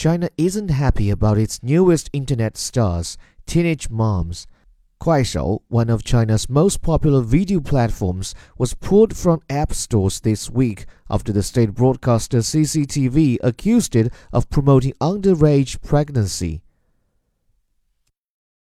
China isn't happy about its newest internet stars, teenage moms. Kuaishou, one of China's most popular video platforms, was pulled from app stores this week after the state broadcaster CCTV accused it of promoting underage pregnancy.